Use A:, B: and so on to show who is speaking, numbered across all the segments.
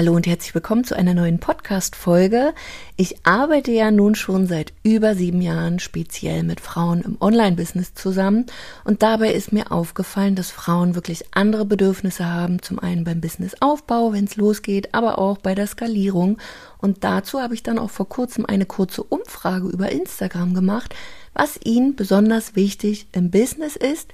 A: Hallo und herzlich willkommen zu einer neuen Podcast-Folge. Ich arbeite ja nun schon seit über sieben Jahren speziell mit Frauen im Online-Business zusammen und dabei ist mir aufgefallen, dass Frauen wirklich andere Bedürfnisse haben. Zum einen beim Businessaufbau, wenn es losgeht, aber auch bei der Skalierung. Und dazu habe ich dann auch vor kurzem eine kurze Umfrage über Instagram gemacht, was ihnen besonders wichtig im Business ist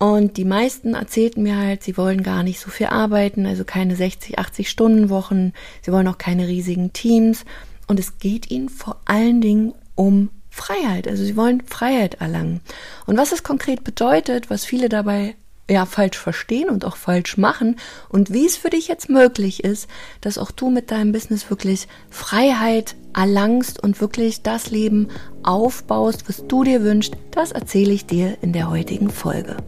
A: und die meisten erzählten mir halt, sie wollen gar nicht so viel arbeiten, also keine 60, 80 Stunden Wochen, sie wollen auch keine riesigen Teams. Und es geht ihnen vor allen Dingen um Freiheit. Also sie wollen Freiheit erlangen. Und was es konkret bedeutet, was viele dabei ja falsch verstehen und auch falsch machen und wie es für dich jetzt möglich ist, dass auch du mit deinem Business wirklich Freiheit erlangst und wirklich das Leben aufbaust, was du dir wünschst, das erzähle ich dir in der heutigen Folge.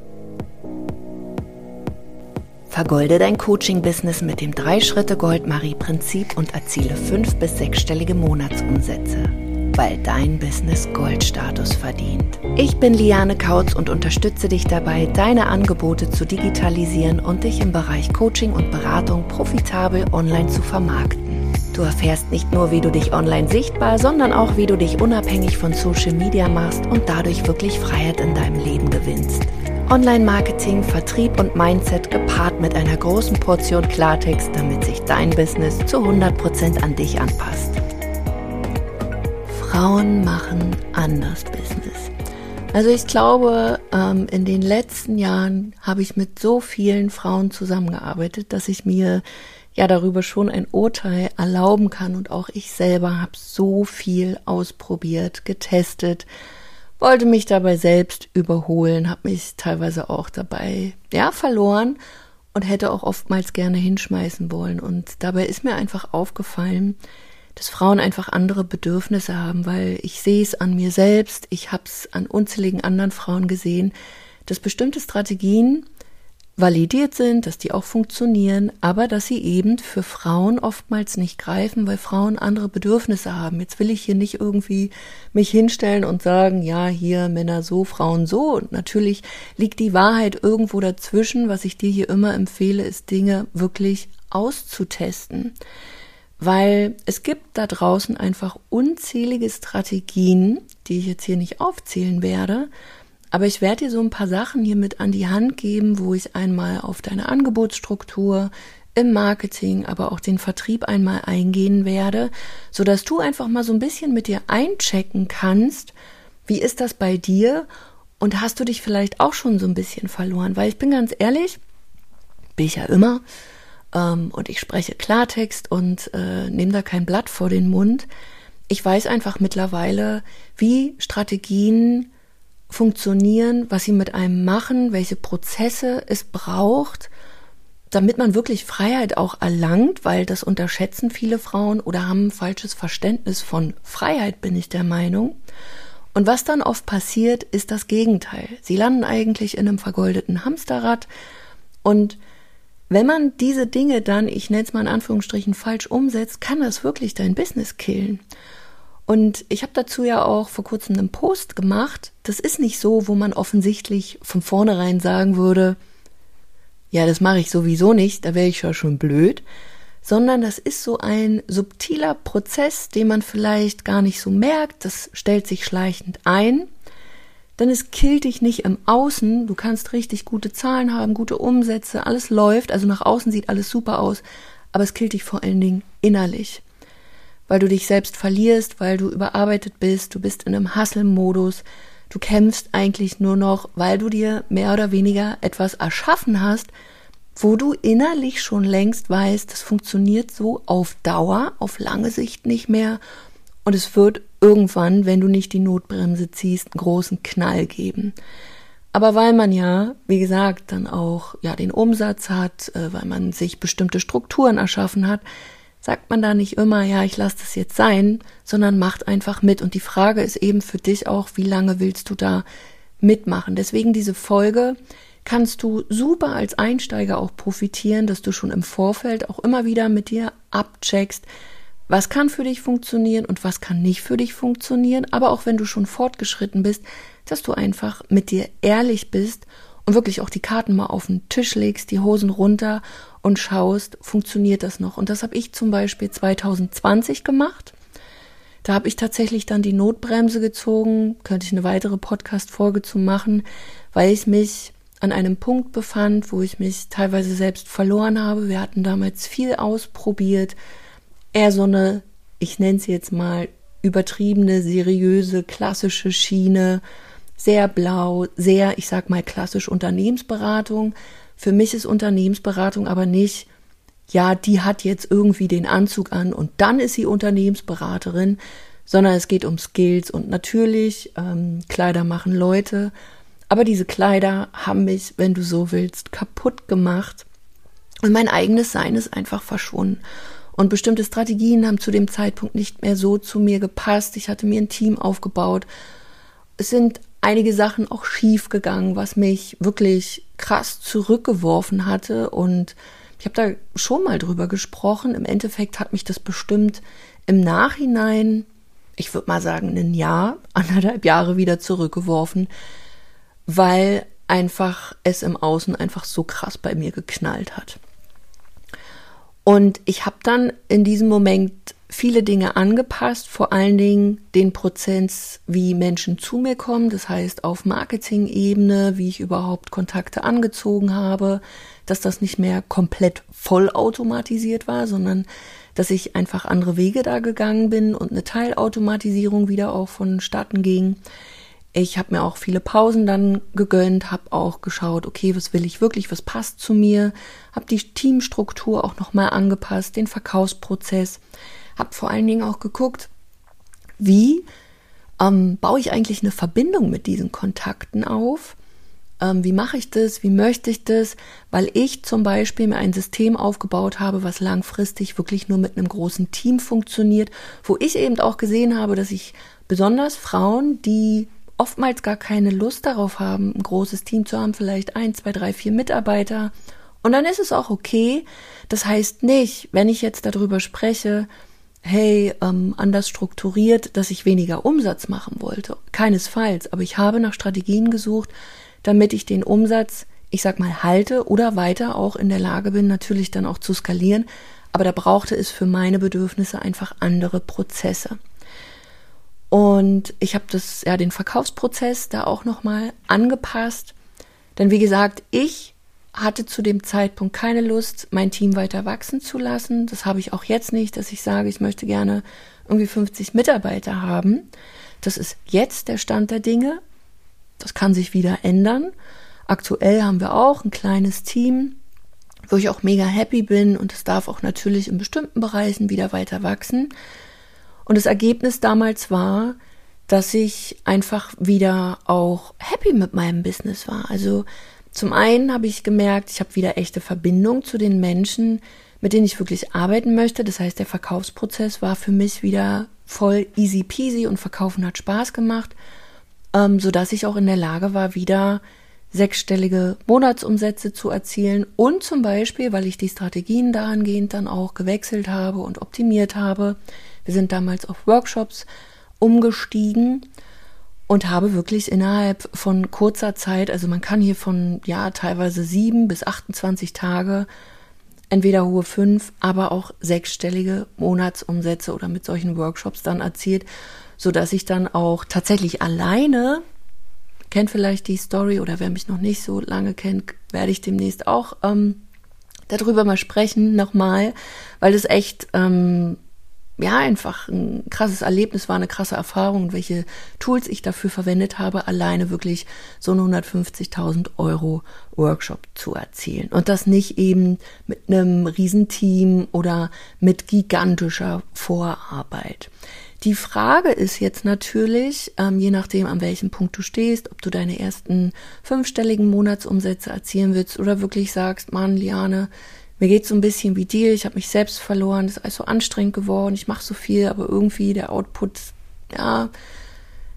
A: Vergolde dein Coaching-Business mit dem 3-Schritte-Gold-Marie-Prinzip und erziele fünf- bis sechsstellige Monatsumsätze, weil dein Business Goldstatus verdient. Ich bin Liane Kautz und unterstütze dich dabei, deine Angebote zu digitalisieren und dich im Bereich Coaching und Beratung profitabel online zu vermarkten. Du erfährst nicht nur, wie du dich online sichtbar, sondern auch, wie du dich unabhängig von Social Media machst und dadurch wirklich Freiheit in deinem Leben gewinnst. Online-Marketing, Vertrieb und Mindset gepaart mit einer großen Portion Klartext, damit sich dein Business zu 100% an dich anpasst. Frauen machen anders Business. Also ich glaube, ähm, in den letzten Jahren habe ich mit so vielen Frauen zusammengearbeitet, dass ich mir ja darüber schon ein Urteil erlauben kann und auch ich selber habe so viel ausprobiert, getestet, wollte mich dabei selbst überholen, habe mich teilweise auch dabei ja verloren und hätte auch oftmals gerne hinschmeißen wollen. Und dabei ist mir einfach aufgefallen, dass Frauen einfach andere Bedürfnisse haben, weil ich sehe es an mir selbst, ich habe es an unzähligen anderen Frauen gesehen, dass bestimmte Strategien validiert sind, dass die auch funktionieren, aber dass sie eben für Frauen oftmals nicht greifen, weil Frauen andere Bedürfnisse haben. Jetzt will ich hier nicht irgendwie mich hinstellen und sagen, ja, hier Männer so, Frauen so. Und natürlich liegt die Wahrheit irgendwo dazwischen. Was ich dir hier immer empfehle, ist Dinge wirklich auszutesten. Weil es gibt da draußen einfach unzählige Strategien, die ich jetzt hier nicht aufzählen werde, aber ich werde dir so ein paar Sachen hier mit an die Hand geben, wo ich einmal auf deine Angebotsstruktur im Marketing, aber auch den Vertrieb einmal eingehen werde, so dass du einfach mal so ein bisschen mit dir einchecken kannst, wie ist das bei dir und hast du dich vielleicht auch schon so ein bisschen verloren, weil ich bin ganz ehrlich, bin ich ja immer, ähm, und ich spreche Klartext und äh, nehme da kein Blatt vor den Mund. Ich weiß einfach mittlerweile, wie Strategien funktionieren, was sie mit einem machen, welche Prozesse es braucht, damit man wirklich Freiheit auch erlangt, weil das unterschätzen viele Frauen oder haben ein falsches Verständnis von Freiheit, bin ich der Meinung. Und was dann oft passiert, ist das Gegenteil. Sie landen eigentlich in einem vergoldeten Hamsterrad und wenn man diese Dinge dann, ich nenne es mal in Anführungsstrichen, falsch umsetzt, kann das wirklich dein Business killen. Und ich habe dazu ja auch vor kurzem einen Post gemacht. Das ist nicht so, wo man offensichtlich von vornherein sagen würde, ja, das mache ich sowieso nicht, da wäre ich ja schon blöd, sondern das ist so ein subtiler Prozess, den man vielleicht gar nicht so merkt, das stellt sich schleichend ein, denn es killt dich nicht im Außen, du kannst richtig gute Zahlen haben, gute Umsätze, alles läuft, also nach außen sieht alles super aus, aber es killt dich vor allen Dingen innerlich weil du dich selbst verlierst, weil du überarbeitet bist, du bist in einem Hustle-Modus, du kämpfst eigentlich nur noch, weil du dir mehr oder weniger etwas erschaffen hast, wo du innerlich schon längst weißt, das funktioniert so auf Dauer, auf lange Sicht nicht mehr und es wird irgendwann, wenn du nicht die Notbremse ziehst, einen großen Knall geben. Aber weil man ja, wie gesagt, dann auch ja den Umsatz hat, äh, weil man sich bestimmte Strukturen erschaffen hat, sagt man da nicht immer, ja, ich lasse das jetzt sein, sondern macht einfach mit. Und die Frage ist eben für dich auch, wie lange willst du da mitmachen? Deswegen diese Folge kannst du super als Einsteiger auch profitieren, dass du schon im Vorfeld auch immer wieder mit dir abcheckst, was kann für dich funktionieren und was kann nicht für dich funktionieren, aber auch wenn du schon fortgeschritten bist, dass du einfach mit dir ehrlich bist und wirklich auch die Karten mal auf den Tisch legst, die Hosen runter und schaust, funktioniert das noch? Und das habe ich zum Beispiel 2020 gemacht. Da habe ich tatsächlich dann die Notbremse gezogen, könnte ich eine weitere Podcast-Folge zu machen, weil ich mich an einem Punkt befand, wo ich mich teilweise selbst verloren habe. Wir hatten damals viel ausprobiert, eher so eine, ich nenne es jetzt mal, übertriebene, seriöse, klassische Schiene, sehr blau, sehr, ich sag mal, klassisch Unternehmensberatung. Für mich ist Unternehmensberatung aber nicht, ja, die hat jetzt irgendwie den Anzug an und dann ist sie Unternehmensberaterin, sondern es geht um Skills und natürlich, ähm, Kleider machen Leute, aber diese Kleider haben mich, wenn du so willst, kaputt gemacht und mein eigenes Sein ist einfach verschwunden. Und bestimmte Strategien haben zu dem Zeitpunkt nicht mehr so zu mir gepasst. Ich hatte mir ein Team aufgebaut. Es sind einige Sachen auch schief gegangen, was mich wirklich krass zurückgeworfen hatte. Und ich habe da schon mal drüber gesprochen. Im Endeffekt hat mich das bestimmt im Nachhinein, ich würde mal sagen, ein Jahr, anderthalb Jahre wieder zurückgeworfen, weil einfach es im Außen einfach so krass bei mir geknallt hat. Und ich habe dann in diesem Moment viele Dinge angepasst, vor allen Dingen den Prozess, wie Menschen zu mir kommen, das heißt auf Marketing-Ebene, wie ich überhaupt Kontakte angezogen habe, dass das nicht mehr komplett vollautomatisiert war, sondern dass ich einfach andere Wege da gegangen bin und eine Teilautomatisierung wieder auch vonstatten ging. Ich habe mir auch viele Pausen dann gegönnt, habe auch geschaut, okay, was will ich wirklich, was passt zu mir, habe die Teamstruktur auch nochmal angepasst, den Verkaufsprozess, habe vor allen Dingen auch geguckt, wie ähm, baue ich eigentlich eine Verbindung mit diesen Kontakten auf, ähm, wie mache ich das, wie möchte ich das, weil ich zum Beispiel mir ein System aufgebaut habe, was langfristig wirklich nur mit einem großen Team funktioniert, wo ich eben auch gesehen habe, dass ich besonders Frauen, die oftmals gar keine Lust darauf haben, ein großes Team zu haben, vielleicht ein, zwei, drei, vier Mitarbeiter. Und dann ist es auch okay. Das heißt nicht, wenn ich jetzt darüber spreche, hey, ähm, anders strukturiert, dass ich weniger Umsatz machen wollte. Keinesfalls. Aber ich habe nach Strategien gesucht, damit ich den Umsatz, ich sag mal, halte oder weiter auch in der Lage bin, natürlich dann auch zu skalieren. Aber da brauchte es für meine Bedürfnisse einfach andere Prozesse. Und ich habe das ja den Verkaufsprozess da auch noch mal angepasst, denn wie gesagt, ich hatte zu dem Zeitpunkt keine Lust, mein Team weiter wachsen zu lassen. Das habe ich auch jetzt nicht, dass ich sage, ich möchte gerne irgendwie 50 Mitarbeiter haben. Das ist jetzt der Stand der Dinge. Das kann sich wieder ändern. Aktuell haben wir auch ein kleines Team, wo ich auch mega happy bin und es darf auch natürlich in bestimmten Bereichen wieder weiter wachsen. Und das Ergebnis damals war, dass ich einfach wieder auch happy mit meinem Business war. Also zum einen habe ich gemerkt, ich habe wieder echte Verbindung zu den Menschen, mit denen ich wirklich arbeiten möchte. Das heißt, der Verkaufsprozess war für mich wieder voll easy peasy und Verkaufen hat Spaß gemacht, ähm, so dass ich auch in der Lage war, wieder sechsstellige Monatsumsätze zu erzielen und zum Beispiel, weil ich die Strategien dahingehend dann auch gewechselt habe und optimiert habe, wir sind damals auf Workshops umgestiegen und habe wirklich innerhalb von kurzer Zeit, also man kann hier von ja teilweise sieben bis 28 Tage entweder hohe fünf, aber auch sechsstellige Monatsumsätze oder mit solchen Workshops dann erzielt, so dass ich dann auch tatsächlich alleine kennt vielleicht die Story oder wer mich noch nicht so lange kennt, werde ich demnächst auch ähm, darüber mal sprechen nochmal, weil das echt ähm, ja, einfach ein krasses Erlebnis war, eine krasse Erfahrung, welche Tools ich dafür verwendet habe, alleine wirklich so einen 150.000 Euro Workshop zu erzielen. Und das nicht eben mit einem Riesenteam oder mit gigantischer Vorarbeit. Die Frage ist jetzt natürlich, ähm, je nachdem, an welchem Punkt du stehst, ob du deine ersten fünfstelligen Monatsumsätze erzielen willst oder wirklich sagst, Mann, Liane, mir geht so ein bisschen wie dir, ich habe mich selbst verloren, das ist alles so anstrengend geworden, ich mache so viel, aber irgendwie der Output, ja,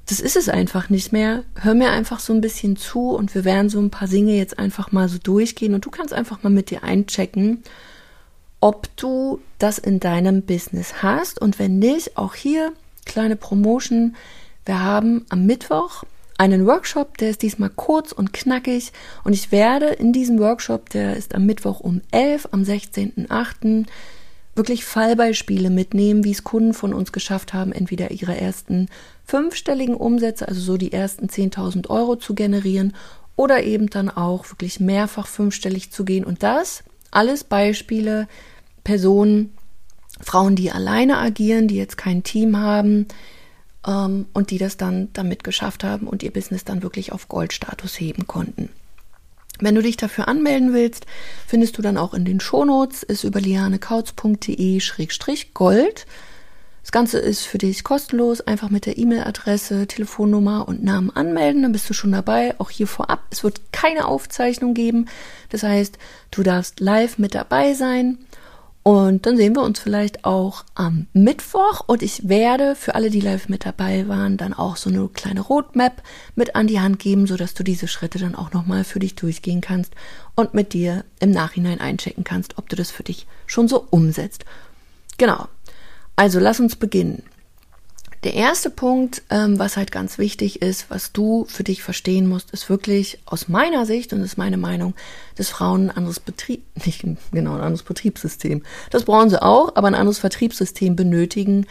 A: das ist es einfach nicht mehr. Hör mir einfach so ein bisschen zu und wir werden so ein paar Dinge jetzt einfach mal so durchgehen und du kannst einfach mal mit dir einchecken, ob du das in deinem Business hast und wenn nicht, auch hier kleine Promotion. Wir haben am Mittwoch einen Workshop, der ist diesmal kurz und knackig und ich werde in diesem Workshop, der ist am Mittwoch um 11, am 16.8., wirklich Fallbeispiele mitnehmen, wie es Kunden von uns geschafft haben, entweder ihre ersten fünfstelligen Umsätze, also so die ersten 10.000 Euro zu generieren oder eben dann auch wirklich mehrfach fünfstellig zu gehen. Und das alles Beispiele, Personen, Frauen, die alleine agieren, die jetzt kein Team haben ähm, und die das dann damit geschafft haben und ihr Business dann wirklich auf Goldstatus heben konnten. Wenn du dich dafür anmelden willst, findest du dann auch in den Shownotes, ist über lianekautz.de-gold. Das Ganze ist für dich kostenlos, einfach mit der E-Mail-Adresse, Telefonnummer und Namen anmelden, dann bist du schon dabei. Auch hier vorab, es wird keine Aufzeichnung geben. Das heißt, du darfst live mit dabei sein. Und dann sehen wir uns vielleicht auch am Mittwoch. Und ich werde für alle, die live mit dabei waren, dann auch so eine kleine Roadmap mit an die Hand geben, sodass du diese Schritte dann auch nochmal für dich durchgehen kannst und mit dir im Nachhinein einchecken kannst, ob du das für dich schon so umsetzt. Genau. Also lass uns beginnen. Der erste Punkt, ähm, was halt ganz wichtig ist, was du für dich verstehen musst, ist wirklich aus meiner Sicht, und ist meine Meinung, dass Frauen ein anderes Betrieb, nicht genau ein anderes Betriebssystem, das brauchen sie auch, aber ein anderes Vertriebssystem benötigen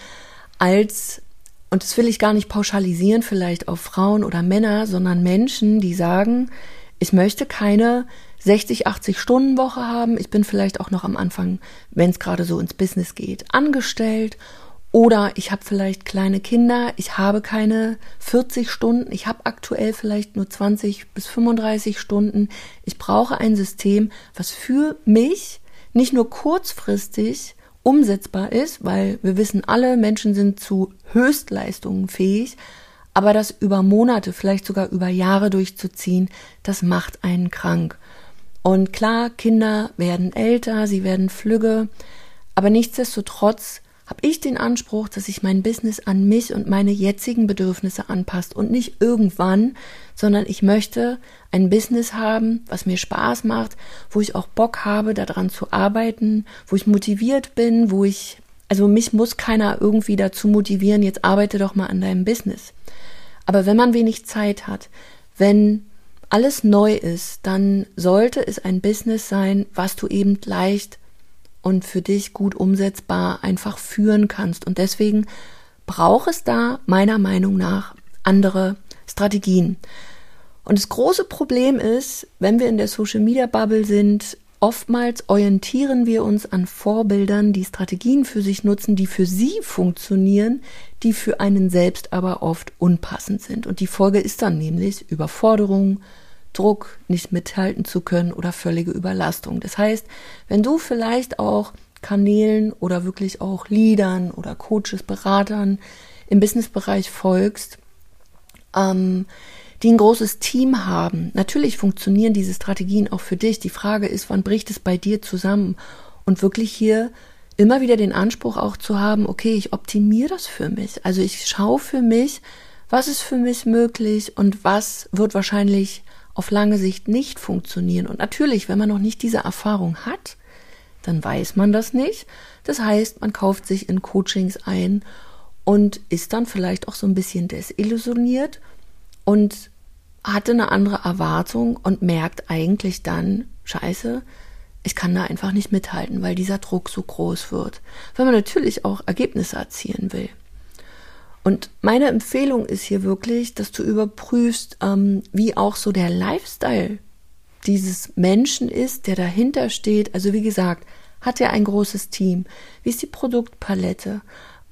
A: als, und das will ich gar nicht pauschalisieren, vielleicht auf Frauen oder Männer, sondern Menschen, die sagen, ich möchte keine 60, 80 Stunden Woche haben. Ich bin vielleicht auch noch am Anfang, wenn es gerade so ins Business geht, angestellt oder ich habe vielleicht kleine Kinder, ich habe keine 40 Stunden, ich habe aktuell vielleicht nur 20 bis 35 Stunden. Ich brauche ein System, was für mich nicht nur kurzfristig umsetzbar ist, weil wir wissen alle, Menschen sind zu Höchstleistungen fähig, aber das über Monate, vielleicht sogar über Jahre durchzuziehen, das macht einen krank. Und klar, Kinder werden älter, sie werden flügge, aber nichtsdestotrotz habe ich den Anspruch, dass sich mein Business an mich und meine jetzigen Bedürfnisse anpasst und nicht irgendwann, sondern ich möchte ein Business haben, was mir Spaß macht, wo ich auch Bock habe, daran zu arbeiten, wo ich motiviert bin, wo ich, also mich muss keiner irgendwie dazu motivieren, jetzt arbeite doch mal an deinem Business. Aber wenn man wenig Zeit hat, wenn alles neu ist, dann sollte es ein Business sein, was du eben leicht und für dich gut umsetzbar einfach führen kannst. Und deswegen braucht es da meiner Meinung nach andere Strategien. Und das große Problem ist, wenn wir in der Social Media Bubble sind, oftmals orientieren wir uns an Vorbildern, die Strategien für sich nutzen, die für sie funktionieren, die für einen selbst aber oft unpassend sind. Und die Folge ist dann nämlich Überforderung, Druck, nicht mithalten zu können oder völlige Überlastung. Das heißt, wenn du vielleicht auch Kanälen oder wirklich auch Leadern oder Coaches, Beratern im Businessbereich folgst, ähm, die ein großes Team haben. Natürlich funktionieren diese Strategien auch für dich. Die Frage ist, wann bricht es bei dir zusammen? Und wirklich hier immer wieder den Anspruch auch zu haben, okay, ich optimiere das für mich. Also ich schaue für mich, was ist für mich möglich und was wird wahrscheinlich auf lange Sicht nicht funktionieren. Und natürlich, wenn man noch nicht diese Erfahrung hat, dann weiß man das nicht. Das heißt, man kauft sich in Coachings ein und ist dann vielleicht auch so ein bisschen desillusioniert und hatte eine andere Erwartung und merkt eigentlich dann, scheiße, ich kann da einfach nicht mithalten, weil dieser Druck so groß wird. Weil man natürlich auch Ergebnisse erzielen will. Und meine Empfehlung ist hier wirklich, dass du überprüfst, ähm, wie auch so der Lifestyle dieses Menschen ist, der dahinter steht. Also wie gesagt, hat er ein großes Team? Wie ist die Produktpalette?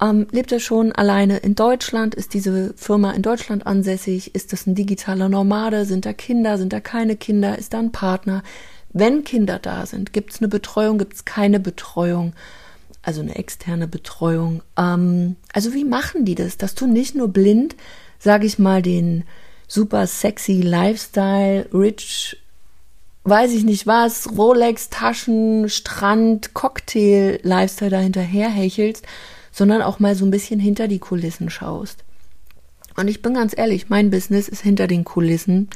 A: Ähm, lebt er schon alleine in Deutschland? Ist diese Firma in Deutschland ansässig? Ist das ein digitaler Nomade? Sind da Kinder? Sind da keine Kinder? Ist da ein Partner? Wenn Kinder da sind, gibt es eine Betreuung? Gibt es keine Betreuung? Also eine externe Betreuung. Ähm, also wie machen die das, dass du nicht nur blind, sage ich mal, den super sexy Lifestyle, rich, weiß ich nicht was, Rolex, Taschen, Strand, Cocktail, Lifestyle dahinterher hechelst, sondern auch mal so ein bisschen hinter die Kulissen schaust. Und ich bin ganz ehrlich, mein Business ist hinter den Kulissen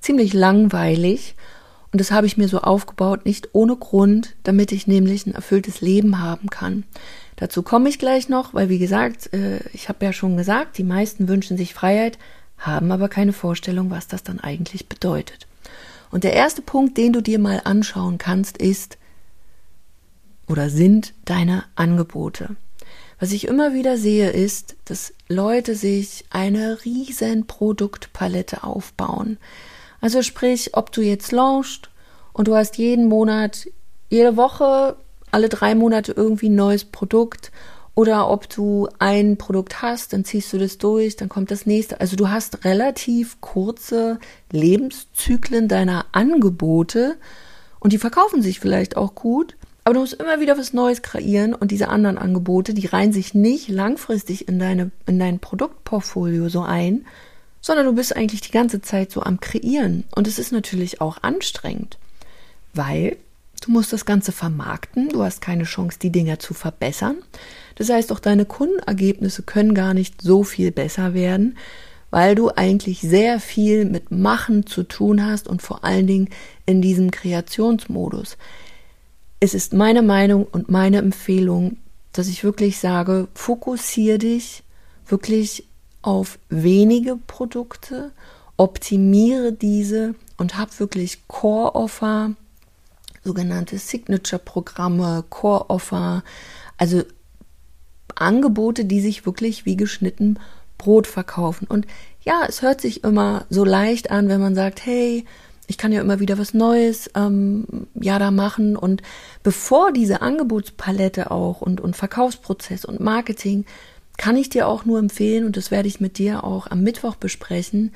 A: ziemlich langweilig und das habe ich mir so aufgebaut, nicht ohne Grund, damit ich nämlich ein erfülltes Leben haben kann. Dazu komme ich gleich noch, weil wie gesagt, äh, ich habe ja schon gesagt, die meisten wünschen sich Freiheit, haben aber keine Vorstellung, was das dann eigentlich bedeutet. Und der erste Punkt, den du dir mal anschauen kannst, ist oder sind deine Angebote. Was ich immer wieder sehe, ist, dass Leute sich eine riesen Produktpalette aufbauen. Also sprich, ob du jetzt launchst und du hast jeden Monat, jede Woche, alle drei Monate irgendwie ein neues Produkt oder ob du ein Produkt hast, dann ziehst du das durch, dann kommt das nächste. Also du hast relativ kurze Lebenszyklen deiner Angebote und die verkaufen sich vielleicht auch gut, aber du musst immer wieder was Neues kreieren und diese anderen Angebote, die reihen sich nicht langfristig in deine, in dein Produktportfolio so ein, sondern du bist eigentlich die ganze Zeit so am Kreieren. Und es ist natürlich auch anstrengend, weil du musst das Ganze vermarkten, du hast keine Chance, die Dinger zu verbessern. Das heißt, auch deine Kundenergebnisse können gar nicht so viel besser werden, weil du eigentlich sehr viel mit Machen zu tun hast und vor allen Dingen in diesem Kreationsmodus. Es ist meine Meinung und meine Empfehlung, dass ich wirklich sage, fokussiere dich wirklich auf wenige Produkte, optimiere diese und hab wirklich Core-Offer, sogenannte Signature-Programme, Core-Offer, also Angebote, die sich wirklich wie geschnitten Brot verkaufen. Und ja, es hört sich immer so leicht an, wenn man sagt, hey, ich kann ja immer wieder was Neues ähm, ja da machen. Und bevor diese Angebotspalette auch und, und Verkaufsprozess und Marketing, kann ich dir auch nur empfehlen, und das werde ich mit dir auch am Mittwoch besprechen,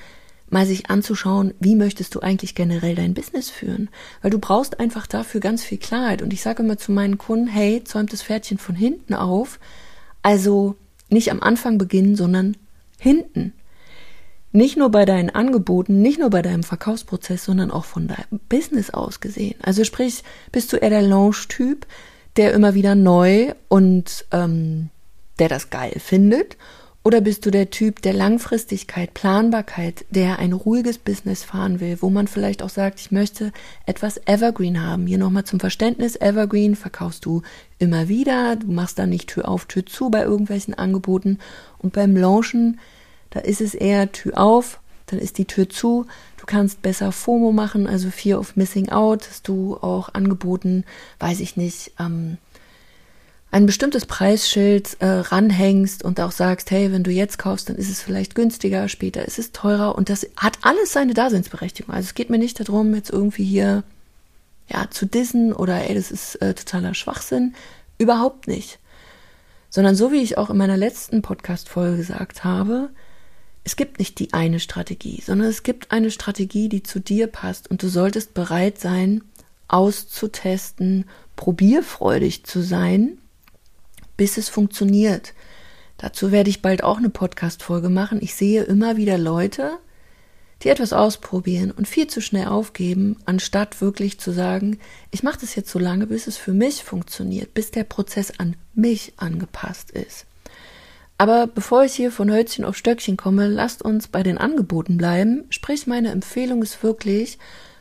A: mal sich anzuschauen, wie möchtest du eigentlich generell dein Business führen? Weil du brauchst einfach dafür ganz viel Klarheit. Und ich sage immer zu meinen Kunden, hey, zäumt das Pferdchen von hinten auf, also nicht am Anfang beginnen, sondern hinten. Nicht nur bei deinen Angeboten, nicht nur bei deinem Verkaufsprozess, sondern auch von deinem Business aus gesehen. Also sprich, bist du eher der Launch-Typ, der immer wieder neu und ähm, der das geil findet? Oder bist du der Typ der Langfristigkeit, Planbarkeit, der ein ruhiges Business fahren will, wo man vielleicht auch sagt, ich möchte etwas Evergreen haben? Hier nochmal zum Verständnis, Evergreen verkaufst du immer wieder, du machst da nicht Tür auf, Tür zu bei irgendwelchen Angeboten. Und beim Launchen, da ist es eher Tür auf, dann ist die Tür zu, du kannst besser FOMO machen, also Fear of Missing Out, dass du auch angeboten, weiß ich nicht, ähm, ein bestimmtes Preisschild äh, ranhängst und auch sagst, hey, wenn du jetzt kaufst, dann ist es vielleicht günstiger, später ist es teurer und das hat alles seine Daseinsberechtigung. Also es geht mir nicht darum, jetzt irgendwie hier ja zu dissen oder ey, das ist äh, totaler Schwachsinn, überhaupt nicht. Sondern so wie ich auch in meiner letzten Podcast Folge gesagt habe, es gibt nicht die eine Strategie, sondern es gibt eine Strategie, die zu dir passt und du solltest bereit sein, auszutesten, probierfreudig zu sein bis es funktioniert. Dazu werde ich bald auch eine Podcast-Folge machen. Ich sehe immer wieder Leute, die etwas ausprobieren und viel zu schnell aufgeben, anstatt wirklich zu sagen, ich mache das jetzt so lange, bis es für mich funktioniert, bis der Prozess an mich angepasst ist. Aber bevor ich hier von Hölzchen auf Stöckchen komme, lasst uns bei den Angeboten bleiben. Sprich, meine Empfehlung ist wirklich,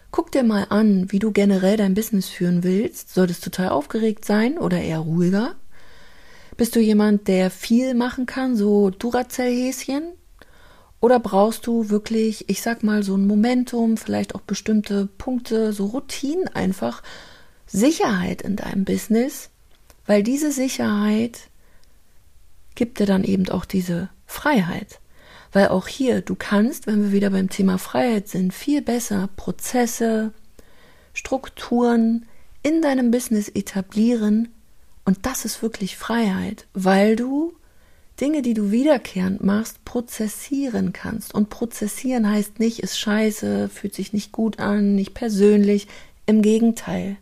A: guck dir mal an, wie du generell dein Business führen willst. Solltest du total aufgeregt sein oder eher ruhiger? Bist du jemand, der viel machen kann, so Duracell-Häschen? Oder brauchst du wirklich, ich sag mal, so ein Momentum, vielleicht auch bestimmte Punkte, so Routinen einfach, Sicherheit in deinem Business? Weil diese Sicherheit gibt dir dann eben auch diese Freiheit. Weil auch hier, du kannst, wenn wir wieder beim Thema Freiheit sind, viel besser Prozesse, Strukturen in deinem Business etablieren, und das ist wirklich Freiheit, weil du Dinge, die du wiederkehrend machst, prozessieren kannst. Und prozessieren heißt nicht, ist scheiße, fühlt sich nicht gut an, nicht persönlich. Im Gegenteil.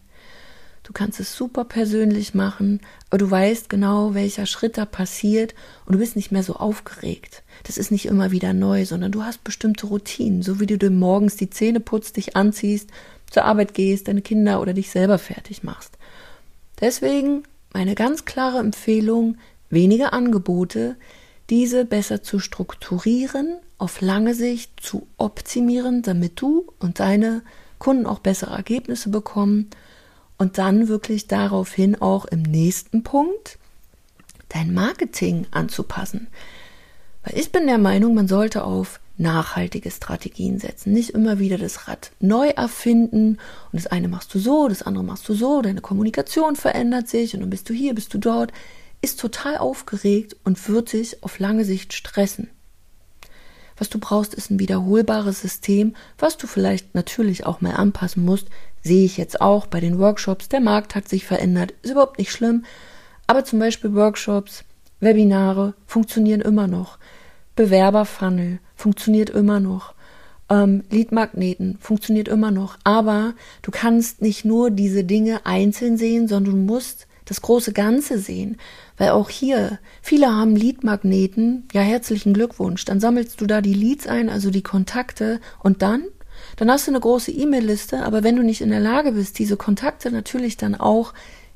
A: Du kannst es super persönlich machen, aber du weißt genau, welcher Schritt da passiert und du bist nicht mehr so aufgeregt. Das ist nicht immer wieder neu, sondern du hast bestimmte Routinen, so wie du dir morgens die Zähne putzt, dich anziehst, zur Arbeit gehst, deine Kinder oder dich selber fertig machst. Deswegen meine ganz klare Empfehlung, weniger Angebote, diese besser zu strukturieren, auf lange Sicht zu optimieren, damit du und deine Kunden auch bessere Ergebnisse bekommen und dann wirklich daraufhin auch im nächsten Punkt dein Marketing anzupassen. Weil ich bin der Meinung, man sollte auf nachhaltige Strategien setzen. Nicht immer wieder das Rad neu erfinden und das eine machst du so, das andere machst du so, deine Kommunikation verändert sich und dann bist du hier, bist du dort, ist total aufgeregt und wird sich auf lange Sicht stressen. Was du brauchst, ist ein wiederholbares System, was du vielleicht natürlich auch mal anpassen musst. Sehe ich jetzt auch bei den Workshops. Der Markt hat sich verändert, ist überhaupt nicht schlimm. Aber zum Beispiel Workshops, Webinare funktionieren immer noch. Bewerberfunnel funktioniert immer noch. Ähm, Leadmagneten funktioniert immer noch. Aber du kannst nicht nur diese Dinge einzeln sehen, sondern du musst das große Ganze sehen. Weil auch hier, viele haben Leadmagneten, ja herzlichen Glückwunsch. Dann sammelst du da die Leads ein, also die Kontakte und dann? Dann hast du eine große E-Mail-Liste, aber wenn du nicht in der Lage bist, diese Kontakte natürlich dann auch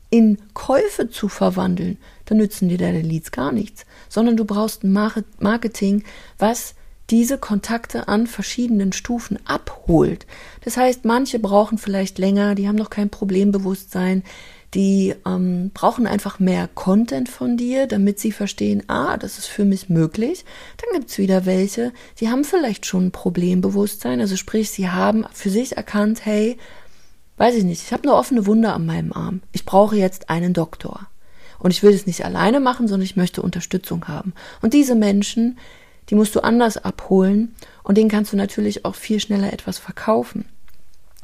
A: in Käufe zu verwandeln, dann nützen dir deine Leads gar nichts, sondern du brauchst ein Marketing, was diese Kontakte an verschiedenen Stufen abholt. Das heißt, manche brauchen vielleicht länger, die haben noch kein Problembewusstsein, die ähm, brauchen einfach mehr Content von dir, damit sie verstehen, ah, das ist für mich möglich. Dann gibt's wieder welche, die haben vielleicht schon ein Problembewusstsein, also sprich, sie haben für sich erkannt, hey, weiß ich nicht, ich habe eine offene Wunde an meinem Arm. Ich brauche jetzt einen Doktor. Und ich will es nicht alleine machen, sondern ich möchte Unterstützung haben. Und diese Menschen, die musst du anders abholen und denen kannst du natürlich auch viel schneller etwas verkaufen.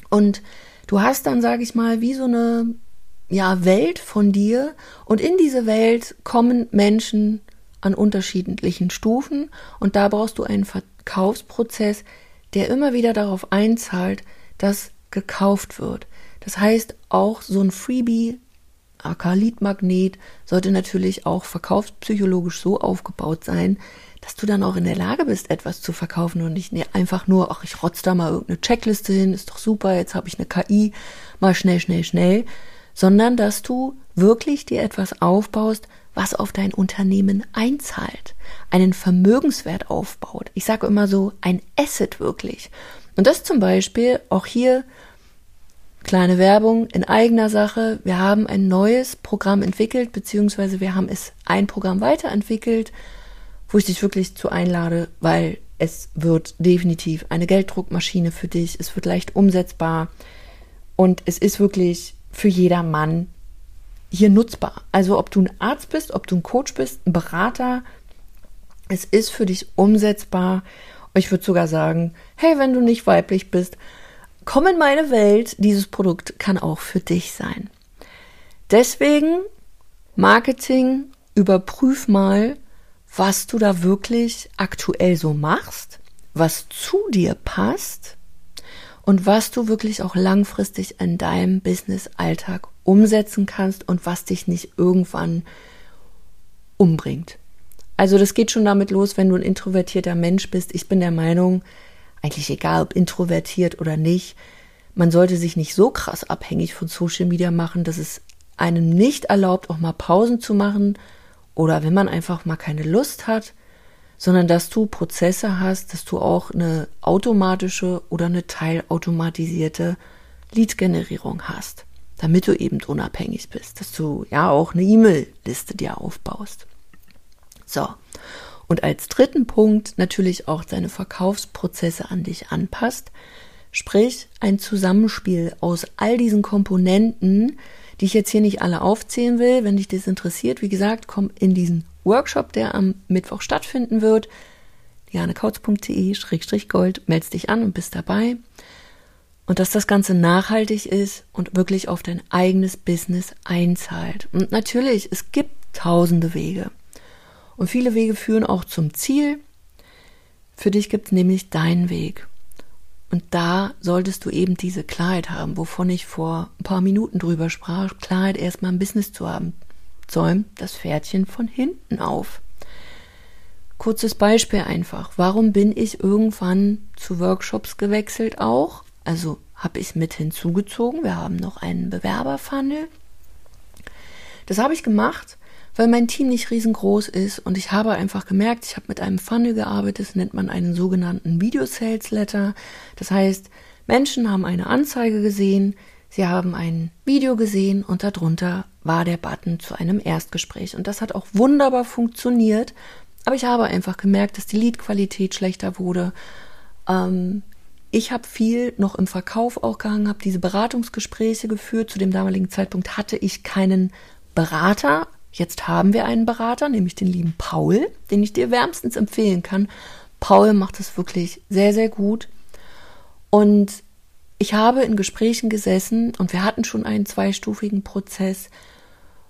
A: Und du hast dann, sage ich mal, wie so eine ja, Welt von dir und in diese Welt kommen Menschen an unterschiedlichen Stufen und da brauchst du einen Verkaufsprozess, der immer wieder darauf einzahlt, dass gekauft wird. Das heißt, auch so ein Freebie, AK-Lead-Magnet, sollte natürlich auch verkaufspsychologisch so aufgebaut sein, dass du dann auch in der Lage bist, etwas zu verkaufen und nicht einfach nur, ach, ich rotze da mal irgendeine Checkliste hin, ist doch super, jetzt habe ich eine KI, mal schnell, schnell, schnell, sondern dass du wirklich dir etwas aufbaust, was auf dein Unternehmen einzahlt, einen Vermögenswert aufbaut. Ich sage immer so, ein Asset wirklich. Und das zum Beispiel auch hier kleine Werbung in eigener Sache. Wir haben ein neues Programm entwickelt, beziehungsweise wir haben es ein Programm weiterentwickelt, wo ich dich wirklich zu einlade, weil es wird definitiv eine Gelddruckmaschine für dich. Es wird leicht umsetzbar und es ist wirklich für jedermann hier nutzbar. Also ob du ein Arzt bist, ob du ein Coach bist, ein Berater, es ist für dich umsetzbar. Ich würde sogar sagen, hey, wenn du nicht weiblich bist, komm in meine Welt. Dieses Produkt kann auch für dich sein. Deswegen Marketing, überprüf mal, was du da wirklich aktuell so machst, was zu dir passt und was du wirklich auch langfristig in deinem Business-Alltag umsetzen kannst und was dich nicht irgendwann umbringt. Also das geht schon damit los, wenn du ein introvertierter Mensch bist. Ich bin der Meinung, eigentlich egal ob introvertiert oder nicht, man sollte sich nicht so krass abhängig von Social Media machen, dass es einem nicht erlaubt, auch mal Pausen zu machen oder wenn man einfach mal keine Lust hat, sondern dass du Prozesse hast, dass du auch eine automatische oder eine teilautomatisierte Lead-Generierung hast, damit du eben unabhängig bist, dass du ja auch eine E-Mail-Liste dir aufbaust. So. Und als dritten Punkt natürlich auch deine Verkaufsprozesse an dich anpasst, sprich ein Zusammenspiel aus all diesen Komponenten, die ich jetzt hier nicht alle aufzählen will. Wenn dich das interessiert, wie gesagt, komm in diesen Workshop, der am Mittwoch stattfinden wird. janekautz.de-gold, meldest dich an und bist dabei. Und dass das Ganze nachhaltig ist und wirklich auf dein eigenes Business einzahlt. Und natürlich, es gibt tausende Wege. Und viele Wege führen auch zum Ziel. Für dich gibt es nämlich deinen Weg. Und da solltest du eben diese Klarheit haben, wovon ich vor ein paar Minuten drüber sprach. Klarheit erstmal im Business zu haben zäumt das Pferdchen von hinten auf. Kurzes Beispiel einfach. Warum bin ich irgendwann zu Workshops gewechselt auch? Also habe ich mit hinzugezogen. Wir haben noch einen Bewerberfunnel. Das habe ich gemacht, weil mein Team nicht riesengroß ist und ich habe einfach gemerkt, ich habe mit einem Funnel gearbeitet, das nennt man einen sogenannten Video Sales Letter. Das heißt, Menschen haben eine Anzeige gesehen, Sie haben ein Video gesehen und darunter war der Button zu einem Erstgespräch. Und das hat auch wunderbar funktioniert. Aber ich habe einfach gemerkt, dass die Leadqualität schlechter wurde. Ähm, ich habe viel noch im Verkauf auch gehangen, habe diese Beratungsgespräche geführt. Zu dem damaligen Zeitpunkt hatte ich keinen Berater. Jetzt haben wir einen Berater, nämlich den lieben Paul, den ich dir wärmstens empfehlen kann. Paul macht es wirklich sehr, sehr gut. Und ich habe in Gesprächen gesessen und wir hatten schon einen zweistufigen Prozess,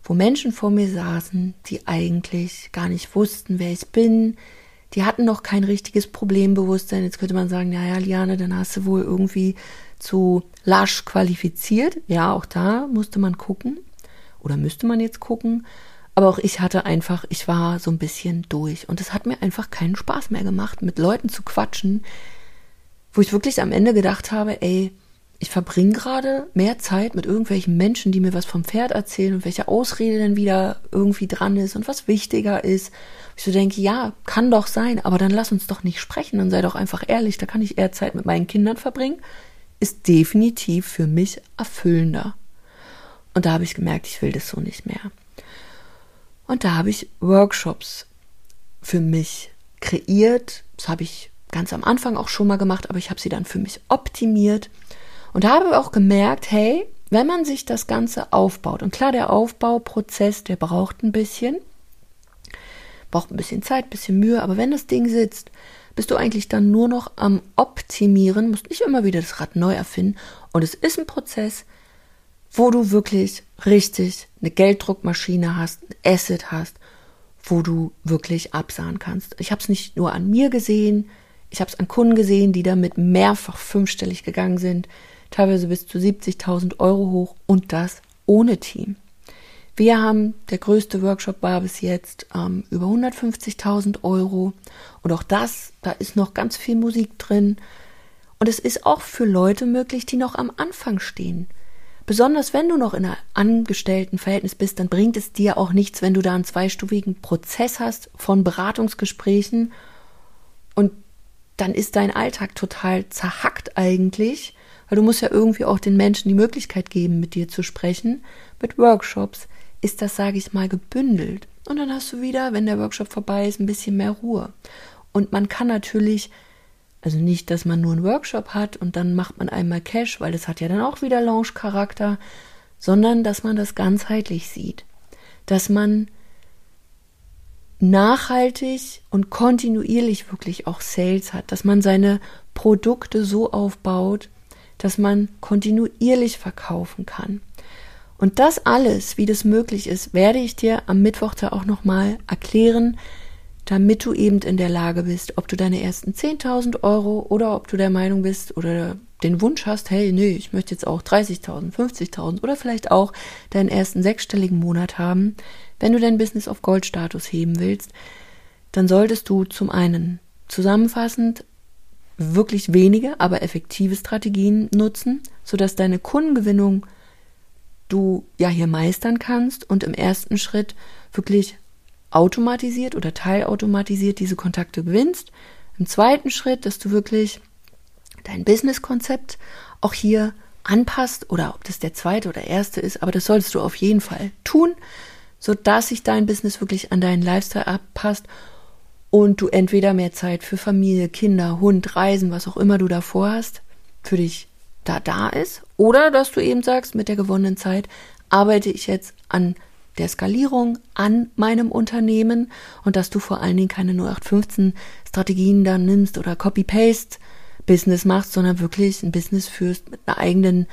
A: wo Menschen vor mir saßen, die eigentlich gar nicht wussten, wer ich bin. Die hatten noch kein richtiges Problembewusstsein. Jetzt könnte man sagen, naja, Liane, dann hast du wohl irgendwie zu lasch qualifiziert. Ja, auch da musste man gucken. Oder müsste man jetzt gucken. Aber auch ich hatte einfach, ich war so ein bisschen durch. Und es hat mir einfach keinen Spaß mehr gemacht, mit Leuten zu quatschen, wo ich wirklich am Ende gedacht habe, ey, ich verbringe gerade mehr Zeit mit irgendwelchen Menschen, die mir was vom Pferd erzählen und welche Ausrede denn wieder irgendwie dran ist und was wichtiger ist. Ich so denke, ja, kann doch sein, aber dann lass uns doch nicht sprechen und sei doch einfach ehrlich, da kann ich eher Zeit mit meinen Kindern verbringen. Ist definitiv für mich erfüllender. Und da habe ich gemerkt, ich will das so nicht mehr. Und da habe ich Workshops für mich kreiert. Das habe ich ganz am Anfang auch schon mal gemacht, aber ich habe sie dann für mich optimiert und habe auch gemerkt, hey, wenn man sich das Ganze aufbaut, und klar, der Aufbauprozess, der braucht ein bisschen, braucht ein bisschen Zeit, ein bisschen Mühe, aber wenn das Ding sitzt, bist du eigentlich dann nur noch am Optimieren, musst nicht immer wieder das Rad neu erfinden. Und es ist ein Prozess, wo du wirklich richtig eine Gelddruckmaschine hast, ein Asset hast, wo du wirklich absahen kannst. Ich habe es nicht nur an mir gesehen, ich habe es an Kunden gesehen, die damit mehrfach fünfstellig gegangen sind teilweise bis zu 70.000 Euro hoch und das ohne Team. Wir haben, der größte Workshop war bis jetzt ähm, über 150.000 Euro und auch das, da ist noch ganz viel Musik drin und es ist auch für Leute möglich, die noch am Anfang stehen. Besonders wenn du noch in einem Angestelltenverhältnis bist, dann bringt es dir auch nichts, wenn du da einen zweistufigen Prozess hast von Beratungsgesprächen und dann ist dein Alltag total zerhackt eigentlich weil du musst ja irgendwie auch den Menschen die Möglichkeit geben, mit dir zu sprechen. Mit Workshops ist das, sage ich mal, gebündelt. Und dann hast du wieder, wenn der Workshop vorbei ist, ein bisschen mehr Ruhe. Und man kann natürlich, also nicht, dass man nur einen Workshop hat und dann macht man einmal Cash, weil das hat ja dann auch wieder Launch-Charakter, sondern dass man das ganzheitlich sieht. Dass man nachhaltig und kontinuierlich wirklich auch Sales hat, dass man seine Produkte so aufbaut, dass man kontinuierlich verkaufen kann. Und das alles, wie das möglich ist, werde ich dir am Mittwoch da auch nochmal erklären, damit du eben in der Lage bist, ob du deine ersten 10.000 Euro oder ob du der Meinung bist oder den Wunsch hast, hey, nee, ich möchte jetzt auch 30.000, 50.000 oder vielleicht auch deinen ersten sechsstelligen Monat haben. Wenn du dein Business auf Goldstatus heben willst, dann solltest du zum einen zusammenfassend wirklich wenige, aber effektive Strategien nutzen, sodass deine Kundengewinnung du ja hier meistern kannst und im ersten Schritt wirklich automatisiert oder teilautomatisiert diese Kontakte gewinnst. Im zweiten Schritt, dass du wirklich dein Businesskonzept auch hier anpasst oder ob das der zweite oder erste ist, aber das solltest du auf jeden Fall tun, sodass sich dein Business wirklich an deinen Lifestyle abpasst und du entweder mehr Zeit für Familie, Kinder, Hund, Reisen, was auch immer du davor hast, für dich da da ist, oder dass du eben sagst, mit der gewonnenen Zeit arbeite ich jetzt an der Skalierung an meinem Unternehmen und dass du vor allen Dingen keine 0815 Strategien dann nimmst oder Copy-Paste Business machst, sondern wirklich ein Business führst mit einer eigenen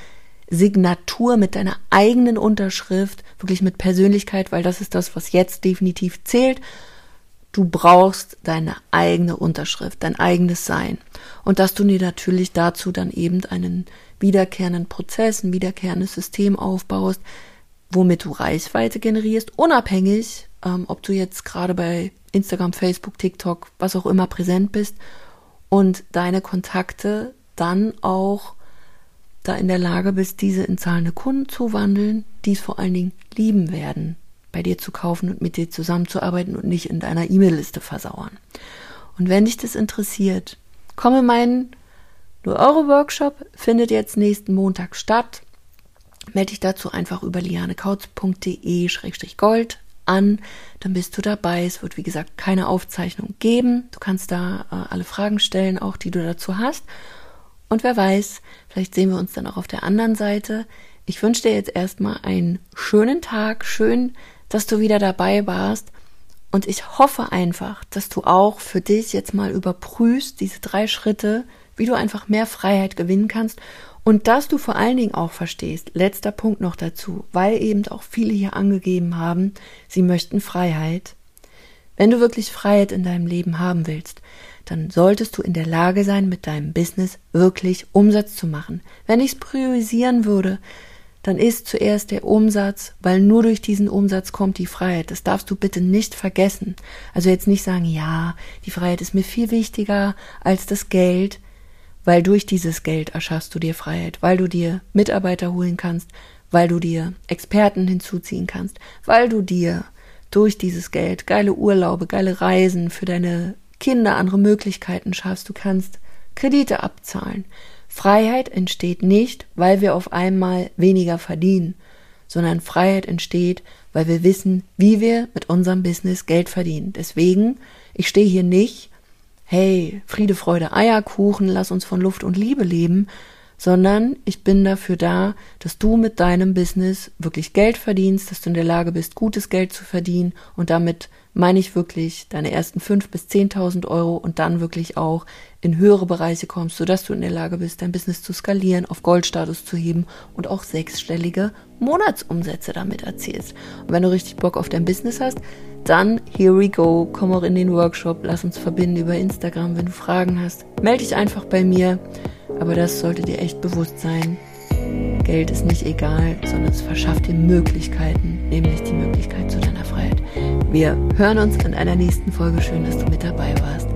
A: Signatur, mit deiner eigenen Unterschrift, wirklich mit Persönlichkeit, weil das ist das, was jetzt definitiv zählt Du brauchst deine eigene Unterschrift, dein eigenes Sein. Und dass du dir natürlich dazu dann eben einen wiederkehrenden Prozess, ein wiederkehrendes System aufbaust, womit du Reichweite generierst, unabhängig, ähm, ob du jetzt gerade bei Instagram, Facebook, TikTok, was auch immer präsent bist und deine Kontakte dann auch da in der Lage bist, diese in zahlende Kunden zu wandeln, die es vor allen Dingen lieben werden, bei dir zu kaufen und mit dir zusammenzuarbeiten und nicht in deiner E-Mail-Liste versauern. Und wenn dich das interessiert, komme mein Nur Euro Workshop findet jetzt nächsten Montag statt. Melde dich dazu einfach über lianekautz.de-gold an, dann bist du dabei. Es wird, wie gesagt, keine Aufzeichnung geben. Du kannst da äh, alle Fragen stellen, auch die du dazu hast. Und wer weiß, vielleicht sehen wir uns dann auch auf der anderen Seite. Ich wünsche dir jetzt erstmal einen schönen Tag, schön, dass du wieder dabei warst. Und ich hoffe einfach, dass du auch für dich jetzt mal überprüfst, diese drei Schritte, wie du einfach mehr Freiheit gewinnen kannst und dass du vor allen Dingen auch verstehst, letzter Punkt noch dazu, weil eben auch viele hier angegeben haben, sie möchten Freiheit. Wenn du wirklich Freiheit in deinem Leben haben willst, dann solltest du in der Lage sein, mit deinem Business wirklich Umsatz zu machen. Wenn ich es priorisieren würde, dann ist zuerst der Umsatz, weil nur durch diesen Umsatz kommt die Freiheit. Das darfst du bitte nicht vergessen. Also jetzt nicht sagen, ja, die Freiheit ist mir viel wichtiger als das Geld, weil durch dieses Geld erschaffst du dir Freiheit, weil du dir Mitarbeiter holen kannst, weil du dir Experten hinzuziehen kannst, weil du dir durch dieses Geld geile Urlaube, geile Reisen für deine Kinder, andere Möglichkeiten schaffst. Du kannst Kredite abzahlen. Freiheit entsteht nicht, weil wir auf einmal weniger verdienen, sondern Freiheit entsteht, weil wir wissen, wie wir mit unserem Business Geld verdienen. Deswegen, ich stehe hier nicht, hey, Friede, Freude, Eierkuchen, lass uns von Luft und Liebe leben, sondern ich bin dafür da, dass du mit deinem Business wirklich Geld verdienst, dass du in der Lage bist, gutes Geld zu verdienen und damit meine ich wirklich deine ersten fünf bis zehntausend Euro und dann wirklich auch in höhere Bereiche kommst, sodass du in der Lage bist, dein Business zu skalieren, auf Goldstatus zu heben und auch sechsstellige Monatsumsätze damit erzielst. Und wenn du richtig Bock auf dein Business hast, dann here we go, komm auch in den Workshop, lass uns verbinden über Instagram, wenn du Fragen hast. Melde dich einfach bei mir, aber das sollte dir echt bewusst sein. Geld ist nicht egal, sondern es verschafft dir Möglichkeiten, nämlich die Möglichkeit zu. Wir hören uns in einer nächsten Folge. Schön, dass du mit dabei warst.